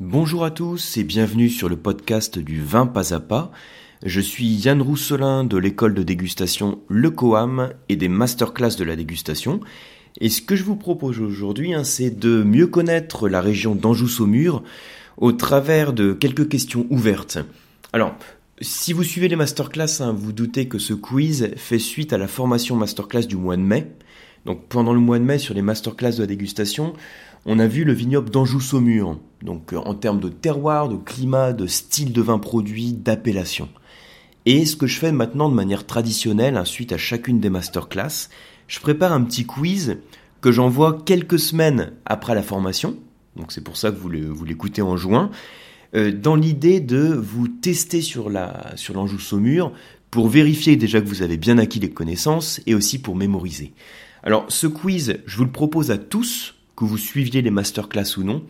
Bonjour à tous et bienvenue sur le podcast du vin pas à pas. Je suis Yann Rousselin de l'école de dégustation Le Coam et des masterclass de la dégustation. Et ce que je vous propose aujourd'hui, hein, c'est de mieux connaître la région d'Anjou-Saumur au travers de quelques questions ouvertes. Alors, si vous suivez les masterclass, hein, vous doutez que ce quiz fait suite à la formation masterclass du mois de mai. Donc pendant le mois de mai, sur les masterclass de la dégustation, on a vu le vignoble d'Anjou-Saumur, donc euh, en termes de terroir, de climat, de style de vin produit, d'appellation. Et ce que je fais maintenant de manière traditionnelle, suite à chacune des masterclass, je prépare un petit quiz que j'envoie quelques semaines après la formation, donc c'est pour ça que vous l'écoutez en juin, euh, dans l'idée de vous tester sur l'Anjou-Saumur pour vérifier déjà que vous avez bien acquis les connaissances et aussi pour mémoriser. Alors ce quiz, je vous le propose à tous, que vous suiviez les masterclass ou non,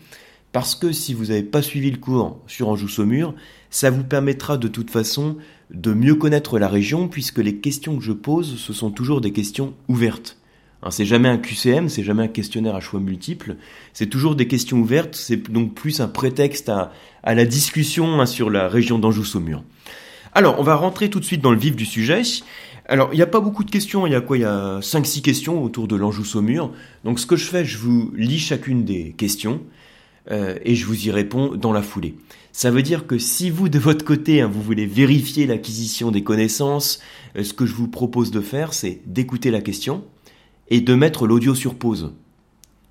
parce que si vous n'avez pas suivi le cours sur Anjou-Saumur, ça vous permettra de toute façon de mieux connaître la région, puisque les questions que je pose, ce sont toujours des questions ouvertes. Hein, c'est jamais un QCM, c'est jamais un questionnaire à choix multiples, c'est toujours des questions ouvertes, c'est donc plus un prétexte à, la discussion hein, sur la région d'Anjou-Saumur. Alors, on va rentrer tout de suite dans le vif du sujet. Alors, il n'y a pas beaucoup de questions, il y a quoi Il y a 5-6 questions autour de l'Anjou-Saumur. Donc, ce que je fais, je vous lis chacune des questions euh, et je vous y réponds dans la foulée. Ça veut dire que si vous, de votre côté, hein, vous voulez vérifier l'acquisition des connaissances, euh, ce que je vous propose de faire, c'est d'écouter la question et de mettre l'audio sur pause.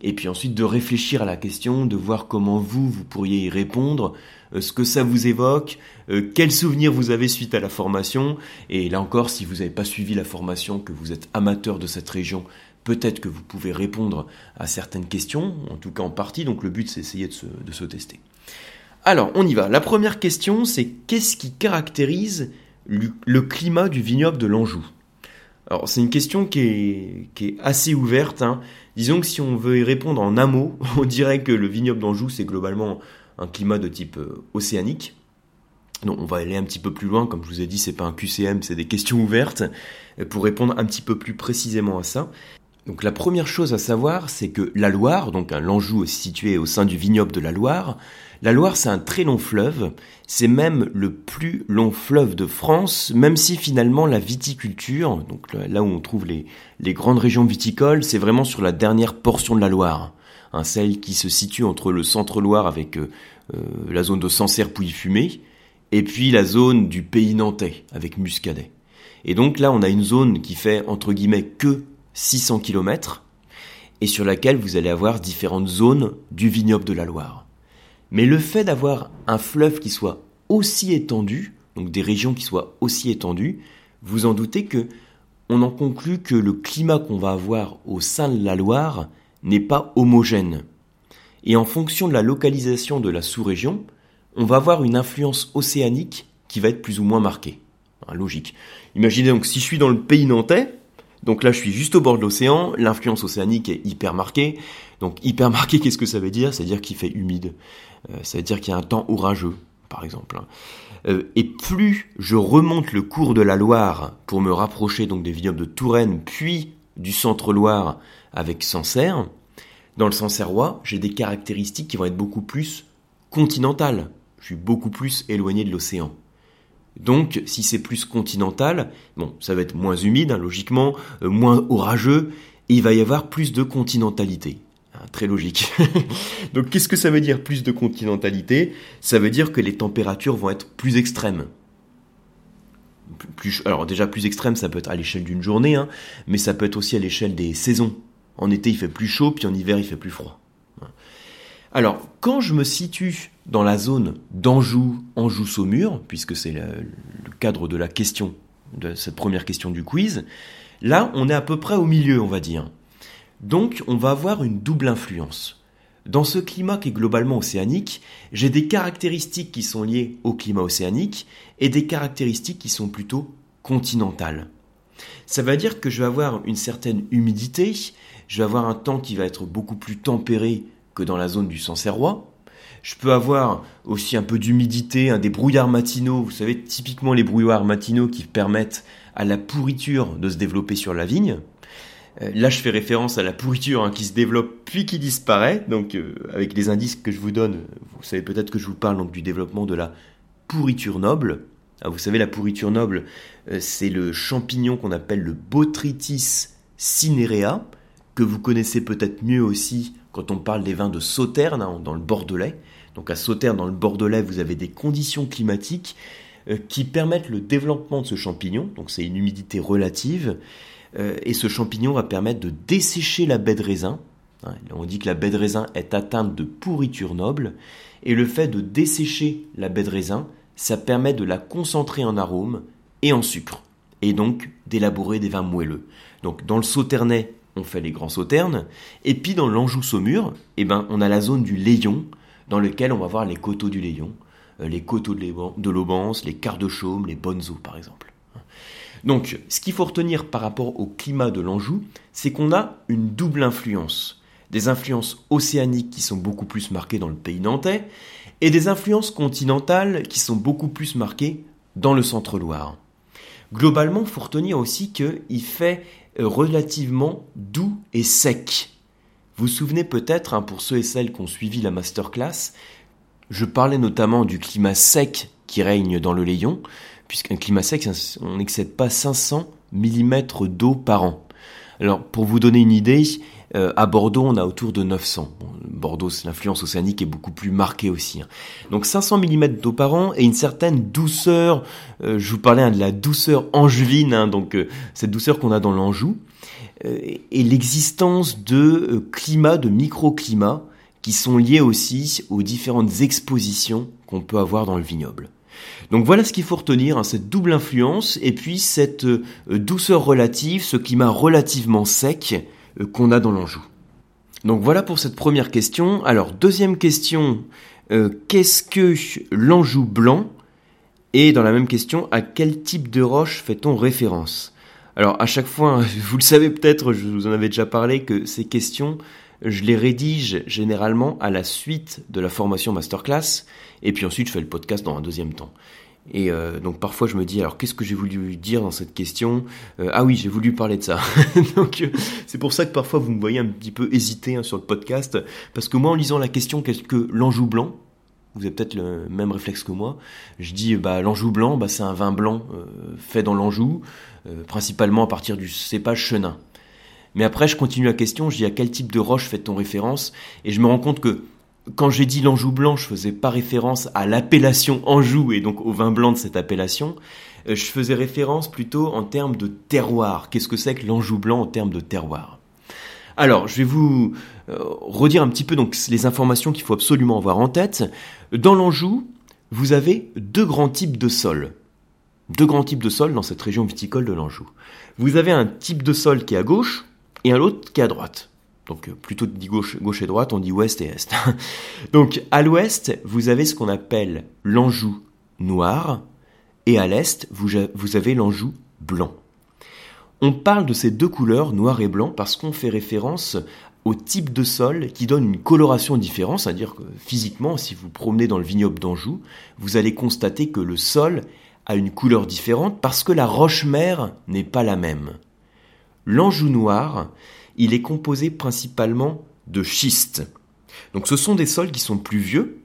Et puis ensuite de réfléchir à la question, de voir comment vous, vous pourriez y répondre, euh, ce que ça vous évoque, euh, quels souvenirs vous avez suite à la formation. Et là encore, si vous n'avez pas suivi la formation, que vous êtes amateur de cette région, peut-être que vous pouvez répondre à certaines questions, en tout cas en partie. Donc le but, c'est essayer de se, de se tester. Alors, on y va. La première question, c'est qu'est-ce qui caractérise le climat du vignoble de l'Anjou? Alors c'est une question qui est, assez ouverte. Hein. Disons que si on veut y répondre en un mot, on dirait que le vignoble d'Anjou c'est globalement un climat de type euh, océanique. Donc on va aller un petit peu plus loin, comme je vous ai dit, c'est pas un QCM, c'est des questions ouvertes euh, pour répondre un petit peu plus précisément à ça. Donc la première chose à savoir, c'est que la Loire, donc un l'Anjou situé au sein du vignoble de la Loire, la Loire c'est un très long fleuve, c'est même le plus long fleuve de France, même si finalement la viticulture, donc là où on trouve les, grandes régions viticoles, c'est vraiment sur la dernière portion de la Loire, hein, celle qui se situe entre le centre-Loire avec euh, euh, la zone de Sancerre-Pouilly-Fumé, et puis la zone du pays nantais avec Muscadet. Et donc là on a une zone qui fait entre guillemets que 600 km, et sur laquelle vous allez avoir différentes zones du vignoble de la Loire. Mais le fait d'avoir un fleuve qui soit aussi étendu, donc des régions qui soient aussi étendues, vous en doutez que on en conclut que le climat qu'on va avoir au sein de la Loire n'est pas homogène. Et en fonction de la localisation de la sous-région, on va avoir une influence océanique qui va être plus ou moins marquée. logique. Imaginez donc si je suis dans le pays nantais, donc là, je suis juste au bord de l'océan, l'influence océanique est hyper marquée. Donc hyper marquée, qu'est-ce que ça veut dire? Ça veut dire qu'il fait humide. Euh, ça veut dire qu'il y a un temps orageux, par exemple. Hein. Euh, et plus je remonte le cours de la Loire pour me rapprocher donc des vignobles de Touraine, puis du centre-Loire avec Sancerre, dans le Sancerrois, j'ai des caractéristiques qui vont être beaucoup plus continentales. Je suis beaucoup plus éloigné de l'océan. Donc, si c'est plus continental, bon, ça va être moins humide, hein, logiquement, euh, moins orageux, et il va y avoir plus de continentalité. Hein, très logique. Donc, qu'est-ce que ça veut dire plus de continentalité? Ça veut dire que les températures vont être plus extrêmes. Plus, alors déjà plus extrême, ça peut être à l'échelle d'une journée, hein, mais ça peut être aussi à l'échelle des saisons. En été, il fait plus chaud, puis en hiver, il fait plus froid. Alors, quand je me situe dans la zone d'Anjou, Anjou-Saumur, puisque c'est le, cadre de la question, de cette première question du quiz, là, on est à peu près au milieu, on va dire. Donc, on va avoir une double influence. Dans ce climat qui est globalement océanique, j'ai des caractéristiques qui sont liées au climat océanique et des caractéristiques qui sont plutôt continentales. Ça veut dire que je vais avoir une certaine humidité, je vais avoir un temps qui va être beaucoup plus tempéré que dans la zone du Sancerrois. Je peux avoir aussi un peu d'humidité, des brouillards matinaux, vous savez, typiquement les brouillards matinaux qui permettent à la pourriture de se développer sur la vigne. Euh, là, je fais référence à la pourriture hein, qui se développe puis qui disparaît. Donc, euh, avec les indices que je vous donne, vous savez peut-être que je vous parle donc du développement de la pourriture noble. Ah, vous savez, la pourriture noble, euh, c'est le champignon qu'on appelle le Botrytis cinerea, que vous connaissez peut-être mieux aussi quand on parle des vins de Sauterne, hein, dans le Bordelais. Donc à Sauterne, dans le Bordelais, vous avez des conditions climatiques qui permettent le développement de ce champignon. Donc c'est une humidité relative euh, et ce champignon va permettre de dessécher la baie de raisin. Hein, on dit que la baie de raisin est atteinte de pourriture noble, et le fait de dessécher la baie de raisin, ça permet de la concentrer en arôme et en sucre, et donc d'élaborer des vins moelleux. Donc dans le sauternais, on fait les grands sauternes, et puis dans l'Anjou-Saumur, eh ben, on a la zone du Layon, dans lequel on va voir les coteaux du Layon, euh, les coteaux de l'Aubance, les quarts de chaume, les bonnes eaux par exemple. Donc, ce qu'il faut retenir par rapport au climat de l'Anjou, c'est qu'on a une double influence. Des influences océaniques qui sont beaucoup plus marquées dans le pays nantais, et des influences continentales qui sont beaucoup plus marquées dans le centre-Loire. Globalement, il faut retenir aussi qu'il fait relativement doux et sec. Vous vous souvenez peut-être, hein, pour ceux et celles qui ont suivi la masterclass, je parlais notamment du climat sec qui règne dans le Layon, puisqu'un climat sec, on n'excède pas 500 mm d'eau par an. Alors, pour vous donner une idée, euh, à Bordeaux, on a autour de 900. Bordeaux, l'influence océanique est beaucoup plus marquée aussi. Hein. Donc 500 mm d'eau par an et une certaine douceur. Euh, je vous parlais hein, de la douceur angevine, hein, donc euh, cette douceur qu'on a dans l'Anjou, et l'existence de climats, de microclimats, qui sont liés aussi aux différentes expositions qu'on peut avoir dans le vignoble. Donc voilà ce qu'il faut retenir, hein, cette double influence et puis cette euh, douceur relative, ce climat relativement sec euh, qu'on a dans l'Anjou. Donc voilà pour cette première question. Alors deuxième question, euh, qu'est-ce que l'Anjou blanc? Et dans la même question, à quel type de roche fait-on référence? Alors à chaque fois, vous le savez peut-être, je vous en avais déjà parlé, que ces questions je les rédige généralement à la suite de la formation masterclass, et puis ensuite je fais le podcast dans un deuxième temps. Et euh, donc parfois je me dis alors qu'est-ce que j'ai voulu dire dans cette question? Euh, Ah oui j'ai voulu parler de ça. donc euh, c'est pour ça que parfois vous me voyez un petit peu hésiter hein, sur le podcast parce que moi en lisant la question qu'est-ce que l'Anjou blanc vous avez peut-être le même réflexe que moi. Je dis bah l'Anjou blanc bah c'est un vin blanc fait dans l'Anjou principalement à partir du cépage chenin. Mais après, je continue la question, je dis à quel type de roche fait-on référence? Et je me rends compte que quand j'ai dit l'Anjou blanc, je faisais pas référence à l'appellation Anjou et donc au vin blanc de cette appellation. Euh, je faisais référence plutôt en termes de terroir. Qu'est-ce que c'est que l'Anjou blanc en termes de terroir? Alors, je vais vous euh, redire un petit peu donc les informations qu'il faut absolument avoir en tête. Dans l'Anjou, vous avez deux grands types de sols. Deux grands types de sols dans cette région viticole de l'Anjou. Vous avez un type de sol qui est à gauche, et un autre qui est à droite. Donc euh, plutôt dit gauche, gauche et droite, on dit ouest et est. Donc à l'ouest, vous avez ce qu'on appelle l'Anjou noir, et à l'est, vous, vous avez l'Anjou blanc. On parle de ces deux couleurs, noir et blanc, parce qu'on fait référence au type de sol qui donne une coloration différente, c'est-à-dire que physiquement, si vous promenez dans le vignoble d'Anjou, vous allez constater que le sol a une couleur différente parce que la roche-mère n'est pas la même. L'Anjou noir, il est composé principalement de schiste. Donc ce sont des sols qui sont plus vieux,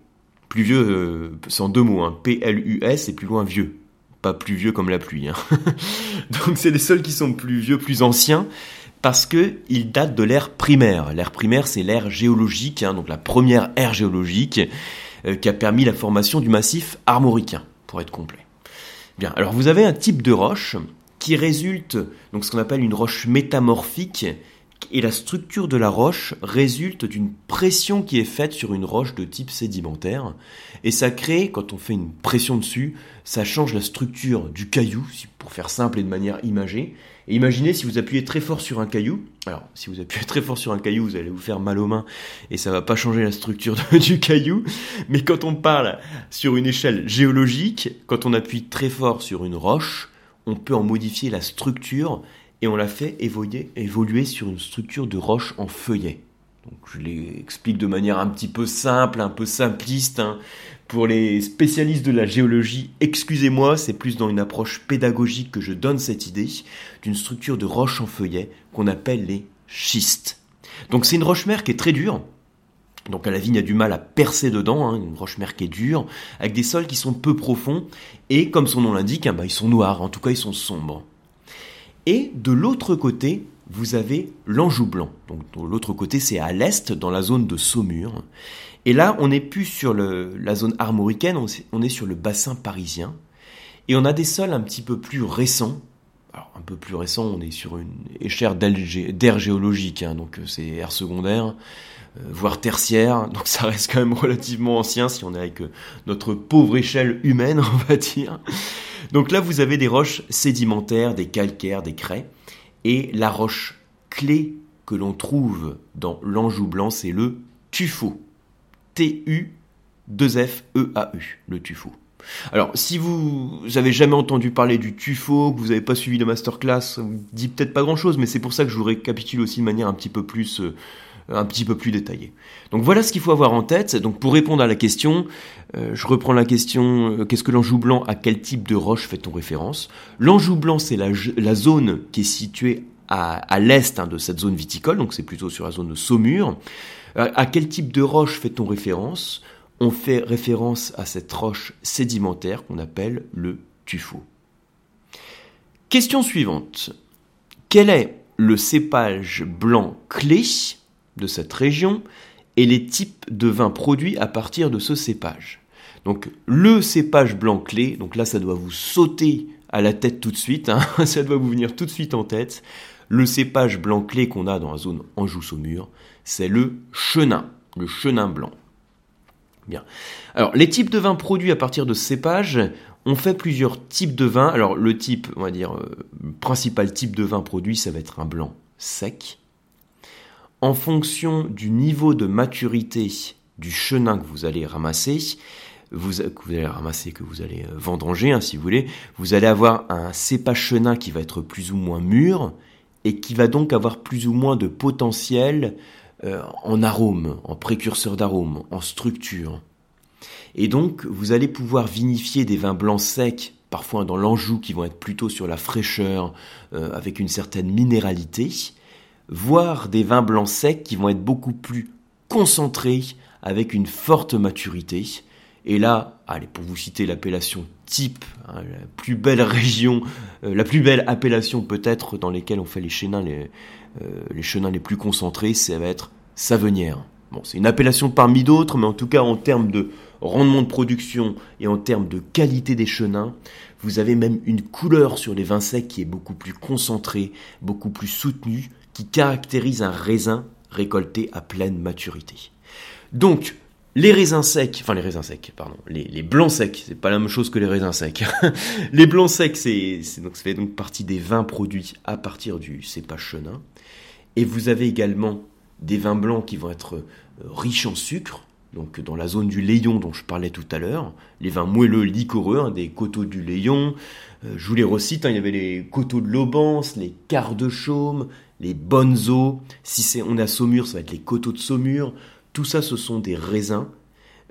plus vieux, euh, c'est en deux mots, hein, P-L-U-S et plus loin vieux, pas plus vieux comme la pluie. Hein. Donc c'est des sols qui sont plus vieux, plus anciens, parce qu'ils datent de l'ère primaire. L'ère primaire, c'est l'ère géologique, hein, donc la première ère géologique euh, qui a permis la formation du massif armoricain, pour être complet. Bien, alors vous avez un type de roche qui résulte, donc ce qu'on appelle une roche métamorphique, et la structure de la roche résulte d'une pression qui est faite sur une roche de type sédimentaire, et ça crée, quand on fait une pression dessus, ça change la structure du caillou, pour faire simple et de manière imagée. Et imaginez si vous appuyez très fort sur un caillou, alors si vous appuyez très fort sur un caillou, vous allez vous faire mal aux mains, et ça va pas changer la structure du caillou, mais quand on parle sur une échelle géologique, quand on appuie très fort sur une roche, on peut en modifier la structure et on la fait évoluer, sur une structure de roche en feuillet. Donc je l'explique de manière un petit peu simple, un peu simpliste. Hein. Pour les spécialistes de la géologie, excusez-moi, c'est plus dans une approche pédagogique que je donne cette idée d'une structure de roche en feuillet qu'on appelle les schistes. Donc c'est une roche-mère qui est très dure. Donc la vigne a du mal à percer dedans, hein, une roche-mère qui est dure, avec des sols qui sont peu profonds, et comme son nom l'indique, hein, bah, ils sont noirs, en tout cas ils sont sombres. Et de l'autre côté, vous avez l'Anjou blanc. Donc de l'autre côté, c'est à l'est, dans la zone de Saumur. Et là, on n'est plus sur la zone armoricaine, on est sur le bassin parisien. Et on a des sols un petit peu plus récents, alors, un peu plus récent, on est sur une échelle d'air géologique, hein, donc euh, c'est air secondaire, voire tertiaire, donc ça reste quand même relativement ancien si on est avec euh, notre pauvre échelle humaine, on va dire. Donc là, vous avez des roches sédimentaires, des calcaires, des craies, et la roche clé que l'on trouve dans l'Anjou blanc, c'est le tuffeau. T-U-2-F-E-A-U, le tuffeau. Alors, si vous avez jamais entendu parler du tuffeau, que vous n'avez pas suivi de masterclass, vous dit peut-être pas grand-chose, mais c'est pour ça que je vous récapitule aussi de manière un petit peu plus, euh, un petit peu plus détaillée. Donc voilà ce qu'il faut avoir en tête. Donc pour répondre à la question, euh, je reprends la question euh, qu'est-ce que l'Anjou blanc À quel type de roche fait-on référence? L'Anjou blanc, c'est la, zone qui est située à, l'est hein, de cette zone viticole, donc c'est plutôt sur la zone de Saumur. à quel type de roche fait-on référence? On fait référence à cette roche sédimentaire qu'on appelle le tuffeau. Question suivante. Quel est le cépage blanc clé? De cette région et les types de vins produits à partir de ce cépage Donc le cépage blanc clé, donc là ça doit vous sauter à la tête tout de suite, hein, ça doit vous venir tout de suite en tête. Le cépage blanc clé qu'on a dans la zone Anjou-Saumur, c'est le chenin, le chenin blanc. Bien. Alors, les types de vins produits à partir de cépages, on fait plusieurs types de vins. Alors, le type, on va dire, euh, principal type de vin produit, ça va être un blanc sec. En fonction du niveau de maturité du chenin que vous allez ramasser, que vous allez ramasser, que vous allez euh, vendanger, hein, si vous voulez, vous allez avoir un cépage chenin qui va être plus ou moins mûr et qui va donc avoir plus ou moins de potentiel euh, en arôme, en précurseur d'arôme, en structure. Et donc, vous allez pouvoir vinifier des vins blancs secs, parfois dans l'Anjou, qui vont être plutôt sur la fraîcheur, euh, avec une certaine minéralité, voire des vins blancs secs qui vont être beaucoup plus concentrés, avec une forte maturité. Et là, allez, pour vous citer l'appellation type, hein, la plus belle région, euh, la plus belle appellation peut-être dans lesquelles on fait les chénins les, euh, les chenins les plus concentrés, ça va être Savenière. Bon, c'est une appellation parmi d'autres, mais en tout cas en termes de rendement de production et en termes de qualité des chenins, vous avez même une couleur sur les vins secs qui est beaucoup plus concentrée, beaucoup plus soutenue, qui caractérise un raisin récolté à pleine maturité. Donc, les raisins secs, enfin les raisins secs, pardon, les, blancs secs, c'est pas la même chose que les raisins secs. les blancs secs, c'est, donc, ça fait donc partie des vins produits à partir du cépage chenin. Et vous avez également des vins blancs qui vont être euh, riches en sucre, donc dans la zone du Léon dont je parlais tout à l'heure, les vins moelleux liquoreux, hein, des coteaux du Léon, euh, je vous les recite, hein, il y avait les coteaux de l'Aubance, les quarts de Chaume, les bonnes eaux, si c'est on à Saumur, ça va être les coteaux de Saumur, tout ça, ce sont des raisins,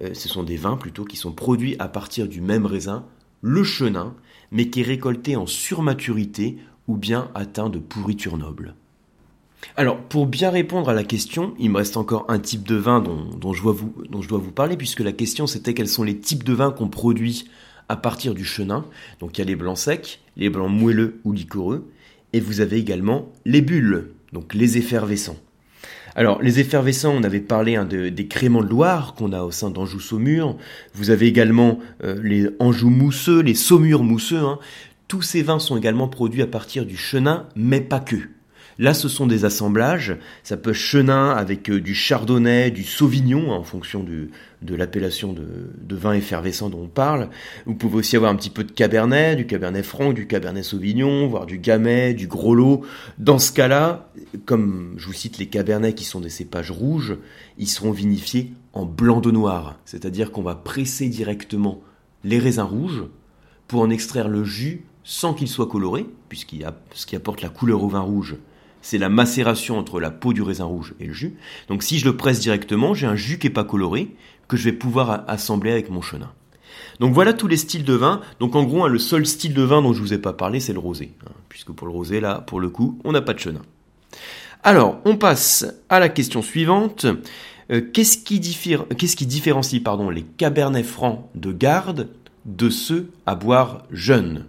euh, ce sont des vins plutôt, qui sont produits à partir du même raisin, le chenin, mais qui est récolté en surmaturité ou bien atteint de pourriture noble. Alors, pour bien répondre à la question, il me reste encore un type de vin dont, je, dois vous, dont je dois vous parler, puisque la question c'était quels sont les types de vins qu'on produit à partir du chenin. Donc il y a les blancs secs, les blancs moelleux ou liquoreux, et vous avez également les bulles, donc les effervescents. Alors, les effervescents, on avait parlé hein, des créments de Loire qu'on a au sein d'Anjou-Saumur. Vous avez également euh, les Anjou mousseux, les Saumur mousseux. Hein. Tous ces vins sont également produits à partir du chenin, mais pas que. Là, ce sont des assemblages. Ça peut chenin avec euh, du chardonnay, du sauvignon, hein, en fonction de l'appellation de, vin effervescent dont on parle. Vous pouvez aussi avoir un petit peu de cabernet, du cabernet franc, du cabernet sauvignon, voire du gamay, du gros lot. Dans ce cas-là, comme je vous cite les cabernets qui sont des cépages rouges, ils seront vinifiés en blanc de noir. C'est-à-dire qu'on va presser directement les raisins rouges pour en extraire le jus sans qu'il soit coloré, puisqu'il ce qui apporte la couleur au vin rouge, c'est la macération entre la peau du raisin rouge et le jus. Donc si je le presse directement, j'ai un jus qui n'est pas coloré, que je vais pouvoir assembler avec mon chenin. Donc voilà tous les styles de vin. Donc en gros, hein, le seul style de vin dont je vous ai pas parlé, c'est le rosé. Hein, puisque pour le rosé, là, pour le coup, on n'a pas de chenin. Alors, on passe à la question suivante. Euh, qu'est-ce qui, différencie les cabernets francs de garde de ceux à boire jeunes?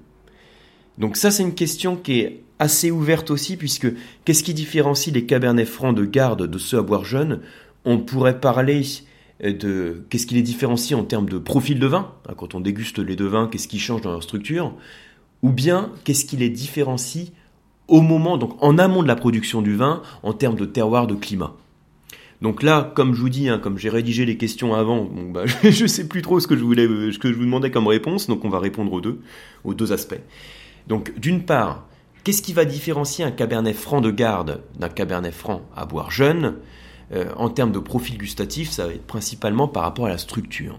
Donc ça, c'est une question qui est assez ouverte aussi, puisque qu'est-ce qui différencie les cabernets francs de garde de ceux à boire jeunes? On pourrait parler de qu'est-ce qui les différencie en termes de profil de vin, hein, quand on déguste les deux vins, qu'est-ce qui change dans leur structure, ou bien qu'est-ce qui les différencie au moment, donc en amont de la production du vin, en termes de terroir, de climat? Donc là, comme je vous dis, hein, comme j'ai rédigé les questions avant, bah, je ne sais plus trop ce que je voulais, ce que je vous demandais comme réponse, donc on va répondre aux deux, aux deux aspects. Donc d'une part, qu'est-ce qui va différencier un cabernet franc de garde d'un cabernet franc à boire jeune euh, en termes de profil gustatif, ça va être principalement par rapport à la structure.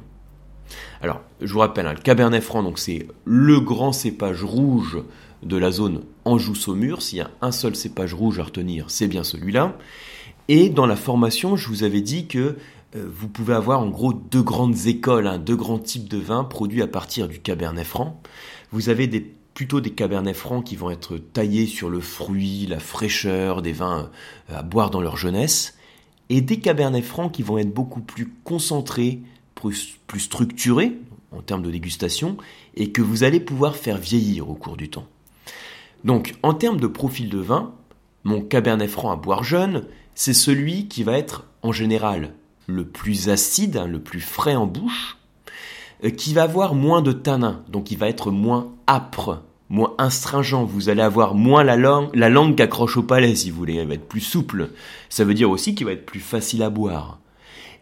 Alors, je vous rappelle, hein, le Cabernet Franc, donc c'est le grand cépage rouge de la zone Anjou-Saumur. S'il y a un seul cépage rouge à retenir, c'est bien celui-là. Et dans la formation, je vous avais dit que euh, vous pouvez avoir en gros deux grandes écoles, hein, deux grands types de vins produits à partir du Cabernet Franc. Vous avez plutôt des Cabernets Francs qui vont être taillés sur le fruit, la fraîcheur, des vins euh, à boire dans leur jeunesse et des cabernets francs qui vont être beaucoup plus concentrés, plus, structurés en termes de dégustation, et que vous allez pouvoir faire vieillir au cours du temps. Donc, en termes de profil de vin, mon cabernet franc à boire jeune, c'est celui qui va être en général le plus acide, hein, le plus frais en bouche, qui va avoir moins de tanin, donc il va être moins âpre moins astringent, vous allez avoir moins la langue, la langue qui accroche au palais si vous voulez, elle va être plus souple. Ça veut dire aussi qu'il va être plus facile à boire.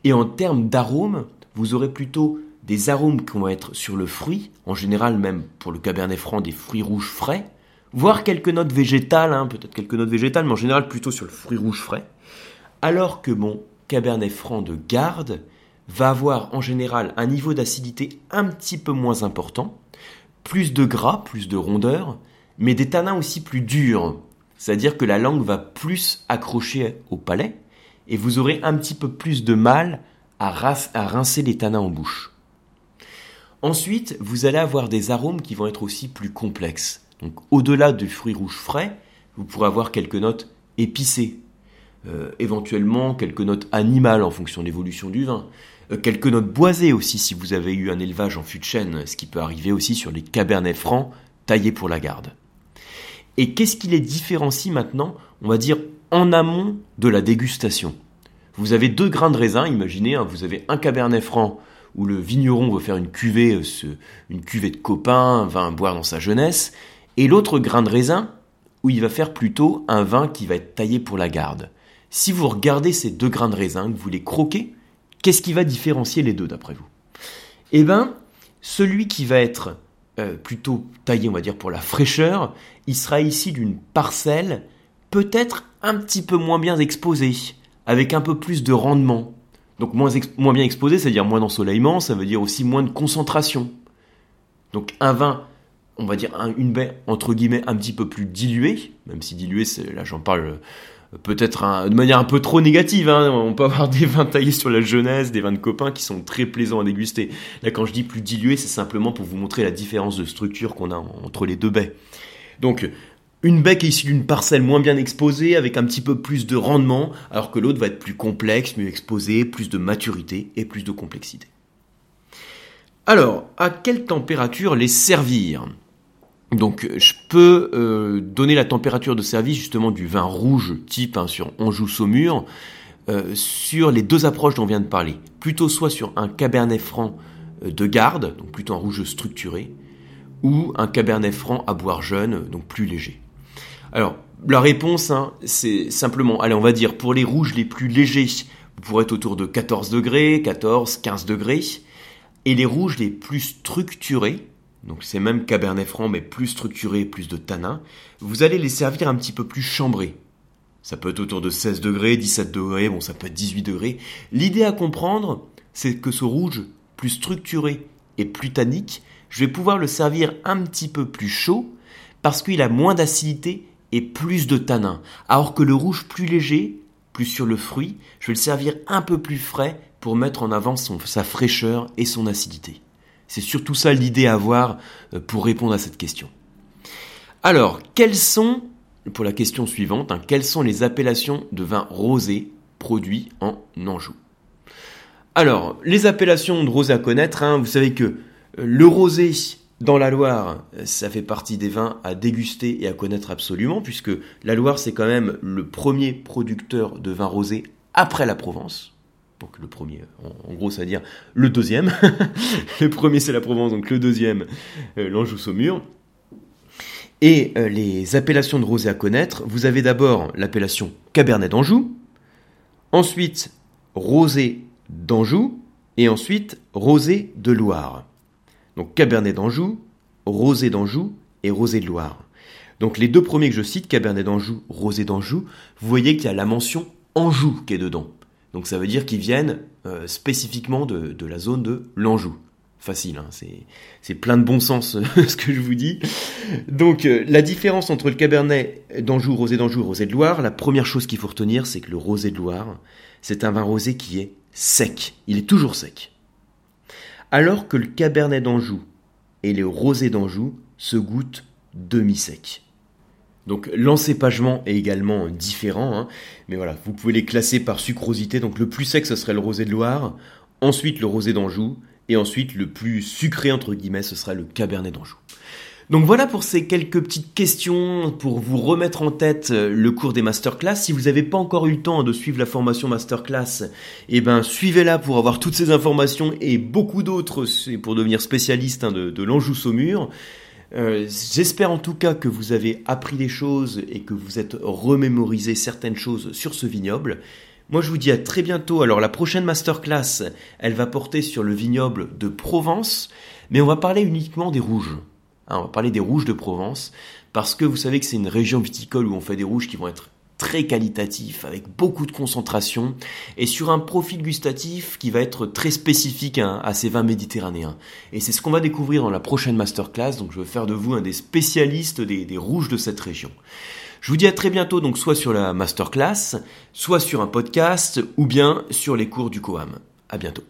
Et en termes d'arômes, vous aurez plutôt des arômes qui vont être sur le fruit, en général même pour le cabernet franc des fruits rouges frais, voire quelques notes végétales, hein, peut-être quelques notes végétales, mais en général plutôt sur le fruit rouge frais. Alors que mon cabernet franc de garde va avoir en général un niveau d'acidité un petit peu moins important, plus de gras, plus de rondeur, mais des tanins aussi plus durs. C'est-à-dire que la langue va plus accrocher au palais et vous aurez un petit peu plus de mal à, rincer les tanins en bouche. Ensuite, vous allez avoir des arômes qui vont être aussi plus complexes. Donc, au-delà du fruit rouge frais, vous pourrez avoir quelques notes épicées, euh, éventuellement quelques notes animales en fonction de l'évolution du vin, euh, quelques notes boisées aussi si vous avez eu un élevage en fût de chêne, ce qui peut arriver aussi sur les cabernets francs taillés pour la garde. Et qu'est-ce qui les différencie maintenant, on va dire, en amont de la dégustation? Vous avez deux grains de raisin, imaginez, hein, vous avez un cabernet franc où le vigneron veut faire une cuvée, euh, une cuvée de copain, un vin boire dans sa jeunesse, et l'autre grain de raisin où il va faire plutôt un vin qui va être taillé pour la garde. Si vous regardez ces deux grains de raisin, que vous les croquez, Qu'est-ce qui va différencier les deux d'après vous? Eh bien, celui qui va être euh, plutôt taillé, on va dire, pour la fraîcheur, il sera ici d'une parcelle peut-être un petit peu moins bien exposée, avec un peu plus de rendement. Donc moins, moins bien exposé, c'est-à-dire moins d'ensoleillement, ça veut dire aussi moins de concentration. Donc un vin, on va dire une baie entre guillemets un petit peu plus diluée, même si dilué, là j'en parle peut-être de manière un peu trop négative. Hein. On peut avoir des vins taillés sur la jeunesse, des vins de copains qui sont très plaisants à déguster. Là, quand je dis plus dilué, c'est simplement pour vous montrer la différence de structure qu'on a entre les deux baies. Donc, une baie qui est issue d'une parcelle moins bien exposée, avec un petit peu plus de rendement, alors que l'autre va être plus complexe, mieux exposé, plus de maturité et plus de complexité. Alors, à quelle température les servir? Donc je peux euh, donner la température de service justement du vin rouge type hein, sur Anjou Saumur euh, sur les deux approches dont on vient de parler. Plutôt soit sur un cabernet franc euh, de garde, donc plutôt un rouge structuré, ou un cabernet franc à boire jeune, donc plus léger. Alors la réponse, hein, c'est simplement, allez on va dire pour les rouges les plus légers, vous pourrez être autour de 14 degrés, 14, 15 degrés, et les rouges les plus structurés, donc c'est même Cabernet Franc mais plus structuré, plus de tanin, vous allez les servir un petit peu plus chambrés. Ça peut être autour de 16 degrés, 17 degrés, bon ça peut être 18 degrés. L'idée à comprendre, c'est que ce rouge plus structuré et plus tannique, je vais pouvoir le servir un petit peu plus chaud parce qu'il a moins d'acidité et plus de tanin, alors que le rouge plus léger, plus sur le fruit, je vais le servir un peu plus frais pour mettre en avant sa fraîcheur et son acidité. C'est surtout ça l'idée à avoir euh, pour répondre à cette question. Alors, quelles sont, pour la question suivante, hein, quelles sont les appellations de vin rosé produits en Anjou? Alors, les appellations de rosé à connaître, hein, vous savez que euh, le rosé dans la Loire, ça fait partie des vins à déguster et à connaître absolument, puisque la Loire, c'est quand même le premier producteur de vin rosé après la Provence. Donc le premier, en, gros, ça veut dire le deuxième. le premier, c'est la Provence, donc le deuxième, euh, l'Anjou-Saumur. Et euh, les appellations de rosé à connaître, vous avez d'abord l'appellation Cabernet d'Anjou, ensuite Rosé d'Anjou, et ensuite Rosé de Loire. Donc Cabernet d'Anjou, Rosé d'Anjou et Rosé de Loire. Donc les deux premiers que je cite, Cabernet d'Anjou, Rosé d'Anjou, vous voyez qu'il y a la mention Anjou qui est dedans. Donc ça veut dire qu'ils viennent euh, spécifiquement de, la zone de l'Anjou. Facile, hein, c'est plein de bon sens ce que je vous dis. Donc euh, la différence entre le Cabernet d'Anjou, Rosé d'Anjou Rosé de Loire, la première chose qu'il faut retenir, c'est que le Rosé de Loire, c'est un vin rosé qui est sec. Il est toujours sec alors que le Cabernet d'Anjou et les Rosés d'Anjou se goûtent demi-secs. Donc l'encépagement est également différent, hein. mais voilà, vous pouvez les classer par sucrosité. Donc le plus sec, ce serait le rosé de Loire, ensuite le rosé d'Anjou, et ensuite le plus sucré entre guillemets, ce sera le Cabernet d'Anjou. Donc voilà pour ces quelques petites questions pour vous remettre en tête euh, le cours des masterclass. Si vous n'avez pas encore eu le temps de suivre la formation masterclass, eh ben suivez-la pour avoir toutes ces informations et beaucoup d'autres pour devenir spécialiste hein, de, l'Anjou Saumur. Euh, j'espère en tout cas que vous avez appris des choses et que vous êtes remémorisé certaines choses sur ce vignoble. Moi je vous dis à très bientôt. Alors la prochaine masterclass, elle va porter sur le vignoble de Provence, mais on va parler uniquement des rouges. Hein, on va parler des rouges de Provence, parce que vous savez que c'est une région viticole où on fait des rouges qui vont être très qualitatifs, avec beaucoup de concentration, et sur un profil gustatif qui va être très spécifique à ces vins méditerranéens. Et c'est ce qu'on va découvrir dans la prochaine masterclass, donc je veux faire de vous un des spécialistes des, des rouges de cette région. Je vous dis à très bientôt, donc soit sur la masterclass, soit sur un podcast, ou bien sur les cours du COAM. À bientôt.